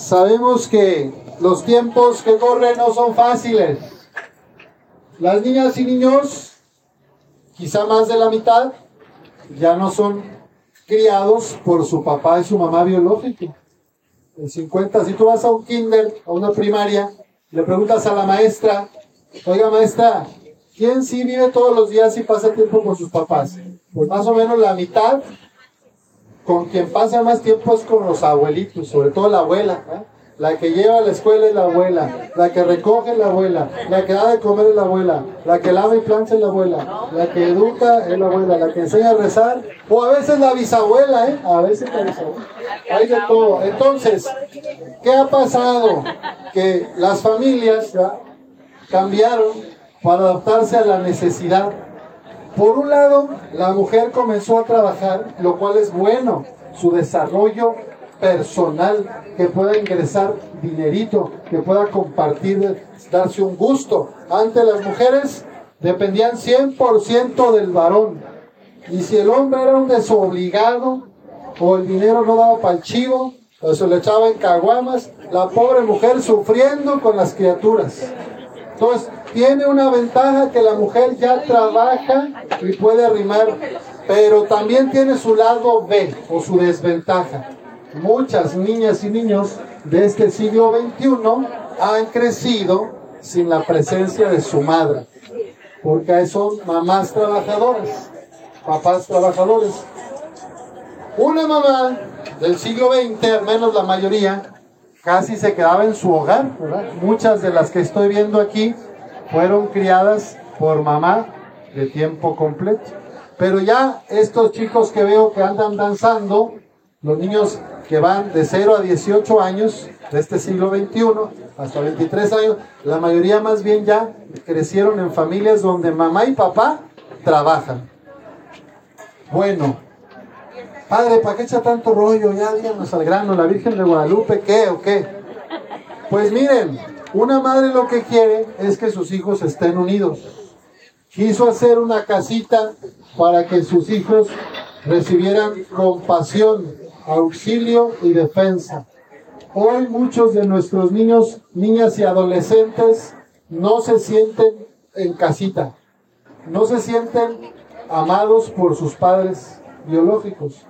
sabemos que los tiempos que corren no son fáciles. Las niñas y niños, quizá más de la mitad, ya no son criados por su papá y su mamá biológico. En 50, si tú vas a un kinder, a una primaria, le preguntas a la maestra, oiga maestra, ¿quién sí vive todos los días y pasa tiempo con sus papás? Pues más o menos la mitad con quien pasa más tiempo es con los abuelitos, sobre todo la abuela. La que lleva a la escuela es la abuela, la que recoge es la abuela, la que da de comer es la abuela, la que lava y plancha es la abuela, la que educa es la abuela, la que enseña a rezar, o a veces la bisabuela, ¿eh? A veces la bisabuela. Hay de todo. Entonces, ¿qué ha pasado? Que las familias cambiaron para adaptarse a la necesidad por un lado, la mujer comenzó a trabajar, lo cual es bueno, su desarrollo personal, que pueda ingresar dinerito, que pueda compartir, darse un gusto. Antes las mujeres dependían 100% del varón. Y si el hombre era un desobligado o el dinero no daba para el chivo, o se le echaba en caguamas, la pobre mujer sufriendo con las criaturas. Entonces, tiene una ventaja que la mujer ya trabaja y puede arrimar, pero también tiene su lado B o su desventaja. Muchas niñas y niños de este siglo XXI han crecido sin la presencia de su madre, porque son mamás trabajadoras, papás trabajadores. Una mamá del siglo XX, al menos la mayoría, casi se quedaba en su hogar, Muchas de las que estoy viendo aquí fueron criadas por mamá de tiempo completo. Pero ya estos chicos que veo que andan danzando, los niños que van de 0 a 18 años de este siglo XXI hasta 23 años, la mayoría más bien ya crecieron en familias donde mamá y papá trabajan. Bueno, padre, ¿para qué echa tanto rollo? Ya díganos al grano, la Virgen de Guadalupe, ¿qué o qué? Pues miren, una madre lo que quiere es que sus hijos estén unidos. Quiso hacer una casita para que sus hijos recibieran compasión, auxilio y defensa. Hoy muchos de nuestros niños, niñas y adolescentes no se sienten en casita, no se sienten amados por sus padres biológicos.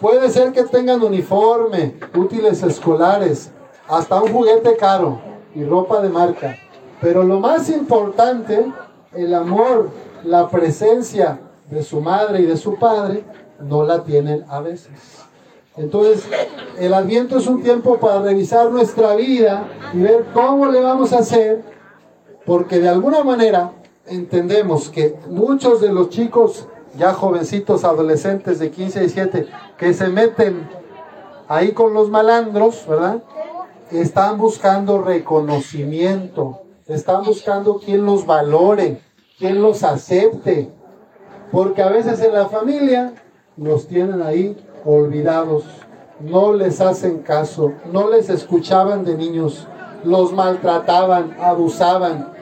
Puede ser que tengan uniforme, útiles escolares, hasta un juguete caro, y ropa de marca. Pero lo más importante, el amor, la presencia de su madre y de su padre, no la tienen a veces. Entonces, el adviento es un tiempo para revisar nuestra vida y ver cómo le vamos a hacer, porque de alguna manera entendemos que muchos de los chicos, ya jovencitos, adolescentes de 15 y 17, que se meten ahí con los malandros, ¿verdad? Están buscando reconocimiento, están buscando quien los valore, quien los acepte, porque a veces en la familia los tienen ahí olvidados, no les hacen caso, no les escuchaban de niños, los maltrataban, abusaban.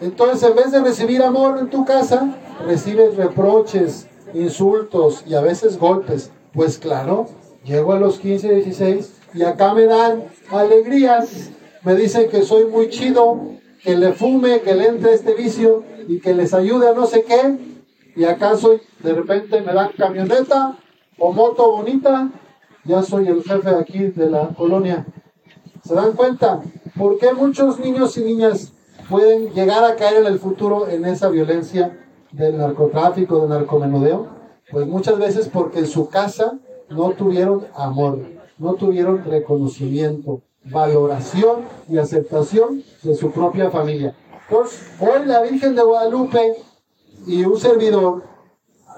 Entonces en vez de recibir amor en tu casa, recibes reproches, insultos y a veces golpes. Pues claro, llego a los 15, 16 y acá me dan alegrías, me dicen que soy muy chido, que le fume, que le entre este vicio y que les ayude a no sé qué, y acá soy, de repente me dan camioneta o moto bonita, ya soy el jefe aquí de la colonia. ¿Se dan cuenta? ¿Por qué muchos niños y niñas pueden llegar a caer en el futuro en esa violencia del narcotráfico, del narcomenudeo? Pues muchas veces porque en su casa no tuvieron amor no tuvieron reconocimiento, valoración y aceptación de su propia familia. Entonces, hoy la Virgen de Guadalupe y un servidor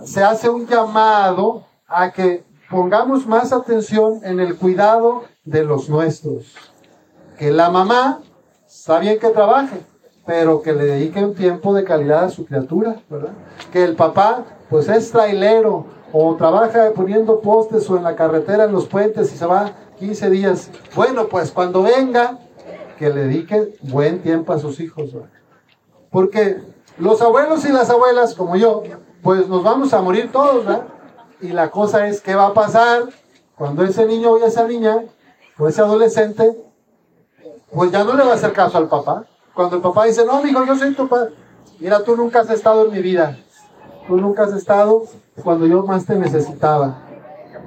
se hace un llamado a que pongamos más atención en el cuidado de los nuestros. Que la mamá está bien que trabaje, pero que le dedique un tiempo de calidad a su criatura. Que el papá, pues es trailero, o trabaja poniendo postes o en la carretera, en los puentes y se va 15 días. Bueno, pues cuando venga, que le dedique buen tiempo a sus hijos. Porque los abuelos y las abuelas, como yo, pues nos vamos a morir todos, ¿verdad? Y la cosa es, ¿qué va a pasar cuando ese niño o esa niña o ese adolescente pues ya no le va a hacer caso al papá. Cuando el papá dice, no, hijo, yo soy tu padre. Mira, tú nunca has estado en mi vida. Tú nunca has estado cuando yo más te necesitaba.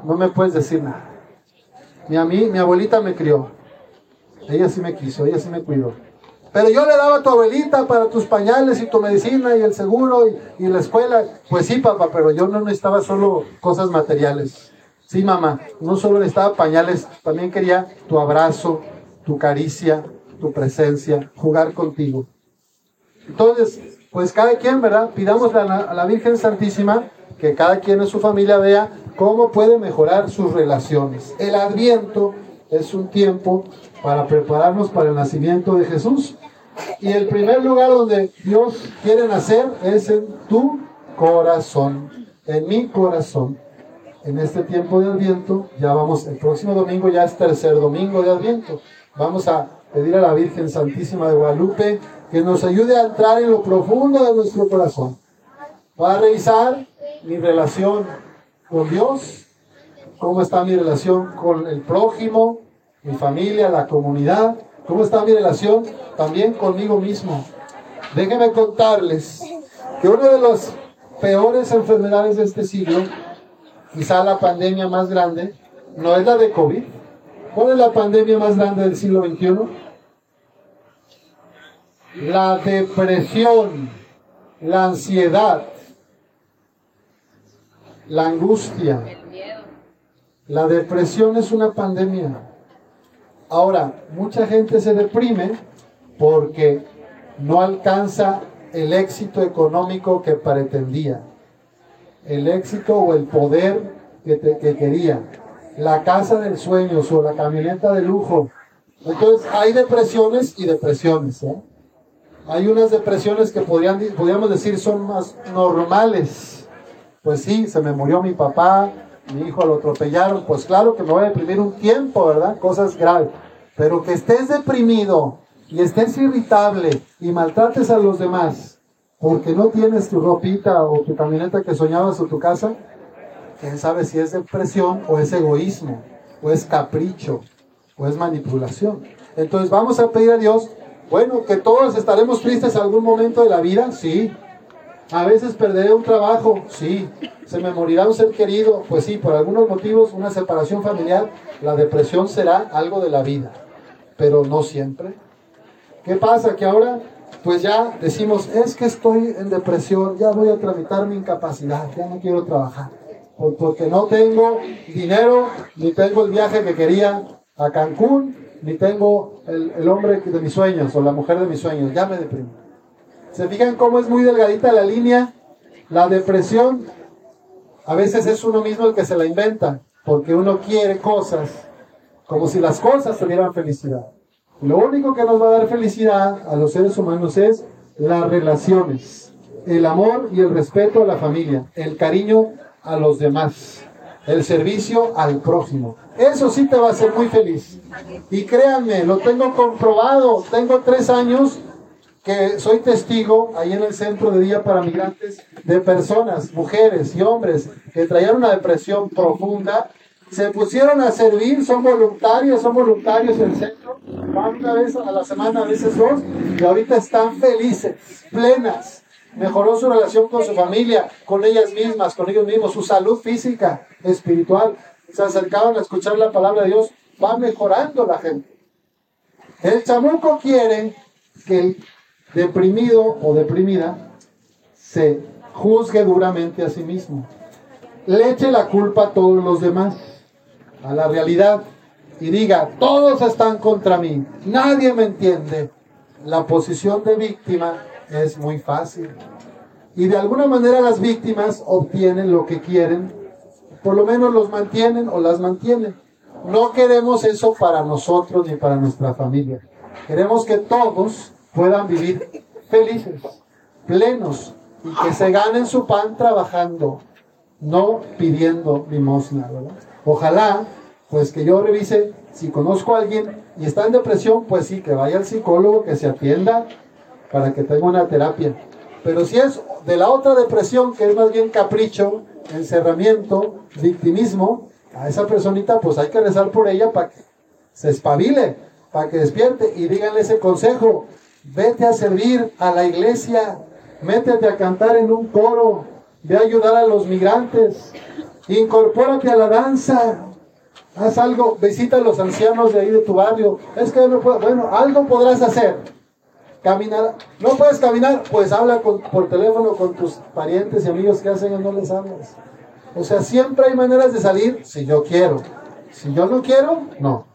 No me puedes decir nada. Ni a mí, mi abuelita me crió. Ella sí me quiso, ella sí me cuidó. Pero yo le daba a tu abuelita para tus pañales y tu medicina y el seguro y, y, la escuela. Pues sí, papá, pero yo no necesitaba solo cosas materiales. Sí, mamá, no solo necesitaba pañales, también quería tu abrazo, tu caricia, tu presencia, jugar contigo. Entonces, pues cada quien, ¿verdad? Pidamos a la Virgen Santísima que cada quien en su familia vea cómo puede mejorar sus relaciones. El adviento es un tiempo para prepararnos para el nacimiento de Jesús. Y el primer lugar donde Dios quiere nacer es en tu corazón, en mi corazón. En este tiempo de Adviento, ya vamos, el próximo domingo ya es tercer domingo de Adviento. Vamos a pedir a la Virgen Santísima de Guadalupe que nos ayude a entrar en lo profundo de nuestro corazón. Para revisar mi relación con Dios, cómo está mi relación con el prójimo, mi familia, la comunidad, cómo está mi relación también conmigo mismo. Déjenme contarles que una de las peores enfermedades de este siglo, quizá la pandemia más grande, no es la de COVID. ¿Cuál es la pandemia más grande del siglo XXI? La depresión, la ansiedad, la angustia. La depresión es una pandemia. Ahora, mucha gente se deprime porque no alcanza el éxito económico que pretendía, el éxito o el poder que, quería, la casa del sueño o la camioneta de lujo. Entonces, hay depresiones y depresiones. ¿eh? Hay unas depresiones que podríamos decir son más normales. Pues sí, se me murió mi papá, mi hijo lo atropellaron, pues claro que me voy a deprimir un tiempo, ¿verdad? Cosas graves. Pero que estés deprimido y estés irritable y maltrates a los demás porque no tienes tu ropita o tu camioneta que soñabas o tu casa, quién sabe si es depresión o es egoísmo o es capricho o es manipulación. Entonces vamos a pedir a Dios, bueno, que todos estaremos tristes algún momento de la vida, sí, a veces perderé un trabajo, sí. Se me morirá un ser querido, pues sí, por algunos motivos, una separación familiar, la depresión será algo de la vida, pero no siempre. ¿Qué pasa? Que ahora, pues ya decimos, es que estoy en depresión, ya voy a tramitar mi incapacidad, ya no quiero trabajar, porque no tengo dinero, ni tengo el viaje que quería a Cancún, ni tengo el, el hombre de mis sueños o la mujer de mis sueños, ya me deprimo. ¿Se fijan cómo es muy delgadita la línea? La depresión a veces es uno mismo el que se la inventa, porque uno quiere cosas como si las cosas tuvieran felicidad. Lo único que nos va a dar felicidad a los seres humanos es las relaciones, el amor y el respeto a la familia, el cariño a los demás, el servicio al prójimo. Eso sí te va a hacer muy feliz. Y créanme, lo tengo comprobado. Tengo tres años que soy testigo ahí en el centro de día para migrantes de personas, mujeres y hombres que traían una depresión profunda, se pusieron a servir, son voluntarios, son voluntarios en el centro, van una vez a la semana, a veces dos, y ahorita están felices, plenas. Mejoró su relación con su familia, con ellas mismas, con ellos mismos, su salud física, espiritual. Se acercaban a escuchar la palabra de Dios, va mejorando la gente. El chamuco quiere que el deprimido o deprimida se juzgue duramente a sí mismo. Le eche la culpa a todos los demás, a la realidad, y diga, todos están contra mí, nadie me entiende. La posición de víctima es muy fácil. Y de alguna manera las víctimas obtienen lo que quieren, por lo menos los mantienen o las mantienen. No queremos eso para nosotros ni para nuestra familia. Queremos que todos puedan vivir felices, plenos y que se ganen su pan trabajando, no pidiendo limosna, Ojalá, pues que yo revise, si conozco a alguien y está en depresión, pues sí, que vaya al psicólogo, que se atienda para que tenga una terapia. Pero si es de la otra depresión, que es más bien capricho, encerramiento, victimismo, a esa personita pues hay que rezar por ella para que se espabile para que despierte y díganle ese consejo. Vete a servir a la iglesia, métete a cantar en un coro, ve a ayudar a los migrantes, incorpórate a la danza, haz algo, visita a los ancianos de ahí de tu barrio. Es que no puedo, bueno, algo podrás hacer. Caminar, no puedes caminar, pues habla por teléfono con tus parientes y amigos que hacen y no les hablas. O sea, siempre hay maneras de salir si yo quiero. Si yo no quiero, no.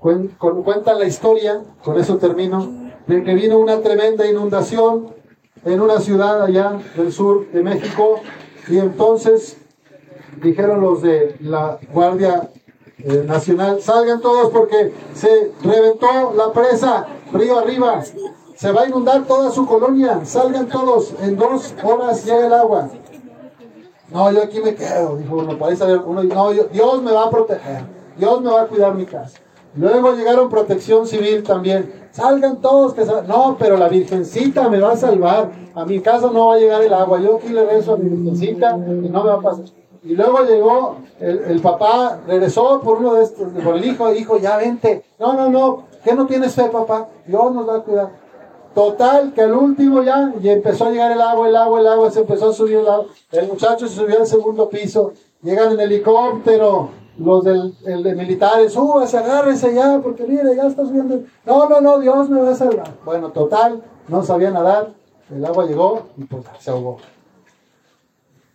Cuentan la historia, con eso termino, de que vino una tremenda inundación en una ciudad allá del sur de México y entonces dijeron los de la Guardia eh, Nacional, salgan todos porque se reventó la presa río arriba, se va a inundar toda su colonia, salgan todos, en dos horas llega el agua. No, yo aquí me quedo, dijo uno, parece uno, no, Dios me va a proteger, Dios me va a cuidar mi casa. Luego llegaron protección civil también. Salgan todos que No, pero la virgencita me va a salvar. A mi casa no va a llegar el agua. Yo aquí le rezo a mi virgencita y no me va a pasar. Y luego llegó el, papá, regresó por uno de estos, por el hijo, dijo, ya vente. No, no, no, ¿qué no tienes fe, papá? Dios nos va a cuidar. Total, que al último ya, y empezó a llegar el agua, el agua, el agua, se empezó a subir el agua. El muchacho se subió al segundo piso, llegan en helicóptero, los del de militares, súbase, agárrese ya, porque mire, ya está subiendo. No, no, no, Dios me va a salvar. Bueno, total, no sabía nadar, el agua llegó y pues se ahogó.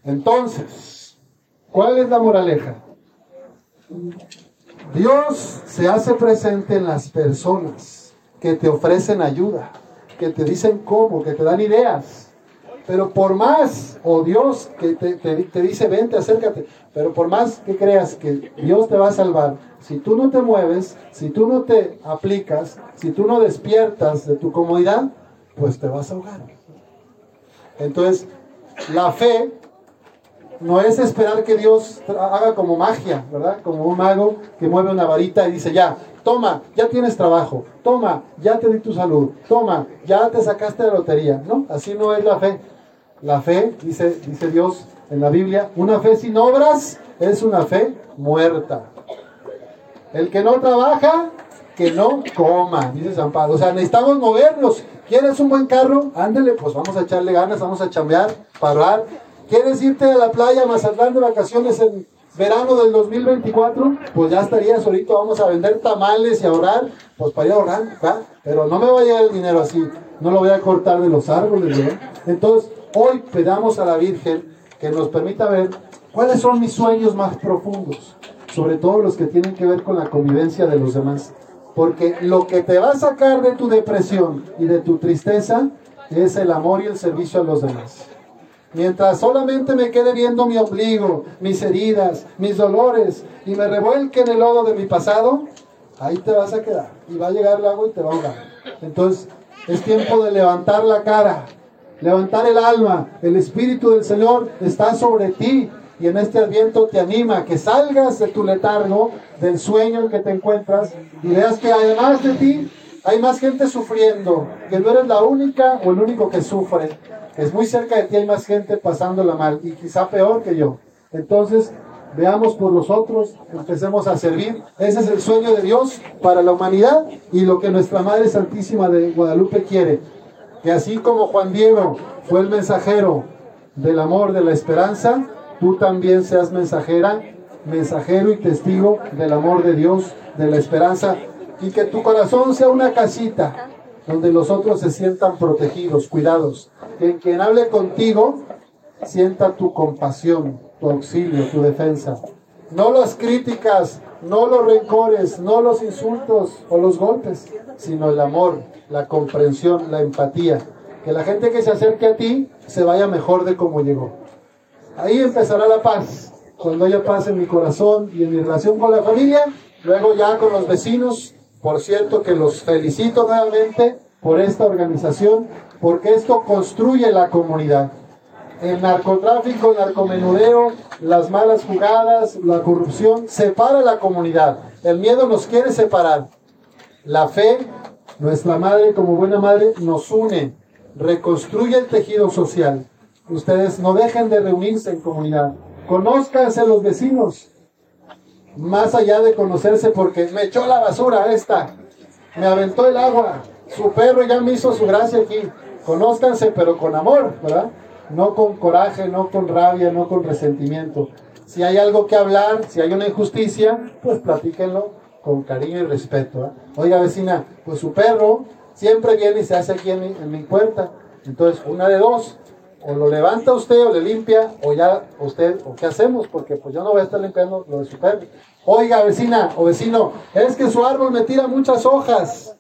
Entonces, ¿cuál es la moraleja? Dios se hace presente en las personas que te ofrecen ayuda, que te dicen cómo, que te dan ideas. Pero por más, o Dios que te, te, dice, vente, acércate, pero por más que creas que Dios te va a salvar, si tú no te mueves, si tú no te aplicas, si tú no despiertas de tu comodidad, pues te vas a ahogar. Entonces, la fe no es esperar que Dios haga como magia, ¿verdad? Como un mago que mueve una varita y dice, ya, toma, ya tienes trabajo, toma, ya te di tu salud, toma, ya te sacaste de lotería. No, así no es la fe. La fe, dice, dice Dios en la Biblia, una fe sin obras es una fe muerta. El que no trabaja, que no coma, dice San Pablo. O sea, necesitamos movernos. ¿Quieres un buen carro? Ándele, pues vamos a echarle ganas, vamos a chambear, parar. ¿Quieres irte a la playa a Mazatlán de vacaciones en verano del 2024? Pues ya estarías ahorita, vamos a vender tamales y ahorrar, pues para ir a ¿va? Pero no me va a el dinero así, no lo voy a cortar de los árboles, ¿no? Entonces, Hoy pedamos a la Virgen que nos permita ver cuáles son mis sueños más profundos, sobre todo los que tienen que ver con la convivencia de los demás. Porque lo que te va a sacar de tu depresión y de tu tristeza es el amor y el servicio a los demás. Mientras solamente me quede viendo mi ombligo, mis heridas, mis dolores y me revuelque en el lodo de mi pasado, ahí te vas a quedar y va a llegar el agua y te va a ahogar. Entonces es tiempo de levantar la cara, levantar el alma. El Espíritu del Señor está sobre ti y en este adviento te anima a que salgas de tu letargo, del sueño en que te encuentras y veas que además de ti hay más gente sufriendo, que no eres la única o el único que sufre. Es muy cerca de ti hay más gente pasándola mal y quizá peor que yo. Entonces, veamos por nosotros, empecemos a servir. Ese es el sueño de Dios para la humanidad y lo que nuestra Madre Santísima de Guadalupe quiere que así como Juan Diego fue el mensajero del amor, de la esperanza, tú también seas mensajera, mensajero y testigo del amor de Dios, de la esperanza, y que tu corazón sea una casita donde los otros se sientan protegidos, cuidados, que quien hable contigo sienta tu compasión, tu auxilio, tu defensa. No las críticas, no los rencores, no los insultos o los golpes, sino el amor, la comprensión, la empatía. Que la gente que se acerque a ti se vaya mejor de como llegó. Ahí empezará la paz. Cuando haya paz en mi corazón y en mi relación con la familia, luego ya con los vecinos. Por cierto que los felicito nuevamente por esta organización, porque esto construye la comunidad. El narcotráfico, el narcomenudeo, las malas jugadas, la corrupción, separa la comunidad. El miedo nos quiere separar. La fe nuestra madre, como buena madre, nos une, reconstruye el tejido social. Ustedes no dejen de reunirse en comunidad. Conózcanse los vecinos. Más allá de conocerse porque me echó la basura esta. me aventó el agua. Su perro ya me hizo su gracia aquí. Conózcanse, pero con amor, ¿verdad? No con coraje, no con rabia, no con resentimiento. Si hay algo que hablar, si hay una injusticia, pues platíquenlo con cariño y respeto. ¿eh? Oiga, vecina, pues su perro siempre viene y se hace aquí en mi, en mi puerta. Entonces, una de dos, o lo levanta usted o le limpia, o ya usted, o qué hacemos, porque pues yo no voy a estar limpiando lo de su perro. Oiga, vecina o vecino, es que su árbol me tira muchas hojas.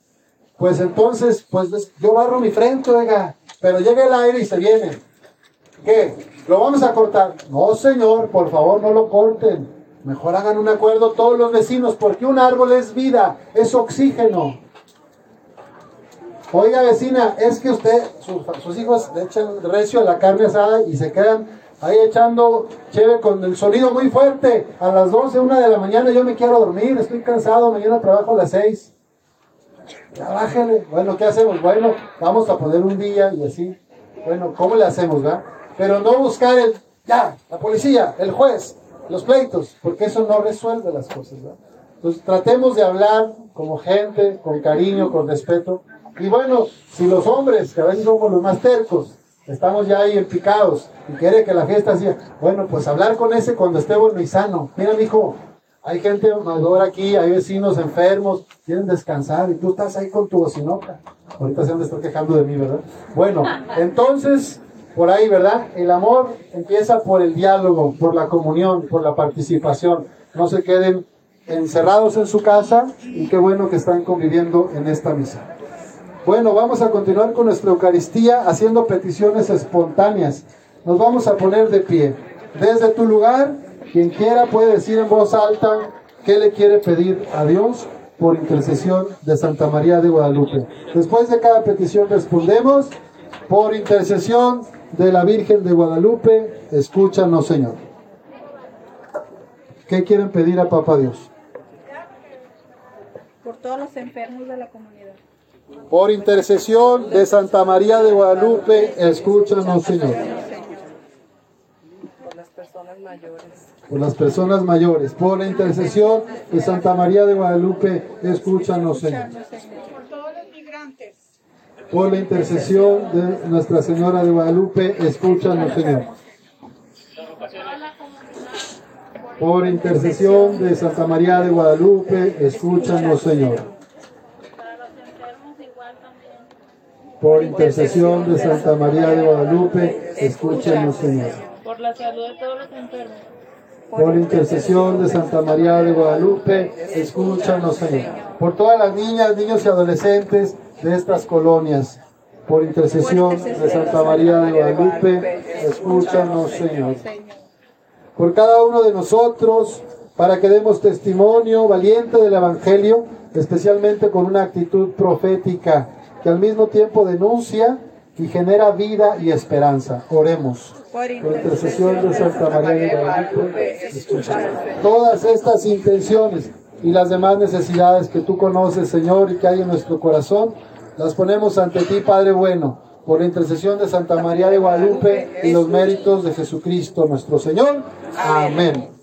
Pues entonces, pues yo barro mi frente, oiga, pero llega el aire y se viene. ¿Qué? ¿Lo vamos a cortar? No, señor, por favor, no lo corten. Mejor hagan un acuerdo todos los vecinos, porque un árbol es vida, es oxígeno. Oiga, vecina, es que usted, sus, hijos le echan recio a la carne asada y se quedan ahí echando chévere con el sonido muy fuerte. A las 12, una de la mañana yo me quiero dormir, estoy cansado, mañana trabajo a las 6. Ya. Bueno, ¿qué hacemos? Bueno, vamos a poner un día y así. Bueno, ¿cómo le hacemos, va? Pero no buscar el, ya, la policía, el juez, los pleitos, porque eso no resuelve las cosas, ¿va? Entonces tratemos de hablar como gente, con cariño, con respeto y bueno, si los hombres, que a veces somos los más tercos, estamos ya ahí empicados y quiere que la fiesta sea, bueno, pues hablar con ese cuando esté bueno y sano. Mira, hijo, hay gente mayor aquí, hay vecinos enfermos, quieren descansar y tú estás ahí con tu bocinota. Ahorita se han de estar quejando de mí, ¿verdad? Bueno, entonces, por ahí, ¿verdad? El amor empieza por el diálogo, por la comunión, por la participación. No se queden encerrados en su casa y qué bueno que están conviviendo en esta misa. Bueno, vamos a continuar con nuestra Eucaristía haciendo peticiones espontáneas. Nos vamos a poner de pie. Desde tu lugar, quien quiera puede decir en voz alta qué le quiere pedir a Dios por intercesión de Santa María de Guadalupe. Después de cada petición respondemos, por intercesión de la Virgen de Guadalupe, escúchanos Señor. ¿Qué quieren pedir a Papá Dios? Por todos los enfermos de la comunidad. Por intercesión de Santa María de Guadalupe, escúchanos, Señor. Por las personas mayores. Por las personas mayores. Por la intercesión de Santa María de Guadalupe, escúchanos, Señor. Por todos los migrantes. Por la intercesión de Nuestra Señora de Guadalupe, escúchanos, Señor. Por intercesión de Santa María de Guadalupe, escúchanos, Señor. Por intercesión de Santa María de Guadalupe, escúchenos, Señor. Por la salud de todos los enfermos. Por intercesión de Santa María de Guadalupe, escúchanos, Señor. Por todas las niñas, niños y adolescentes de estas colonias. Por intercesión de Santa María de Guadalupe, escúchanos, Señor. Por cada uno de nosotros, para que demos testimonio valiente del Evangelio, especialmente con una actitud profética que al mismo tiempo denuncia y genera vida y esperanza. Oremos. Por intercesión de Santa María de Guadalupe, todas estas intenciones y las demás necesidades que tú conoces, Señor, y que hay en nuestro corazón, las ponemos ante ti, Padre bueno, por la intercesión de Santa María de Guadalupe y los méritos de Jesucristo nuestro Señor. Amén.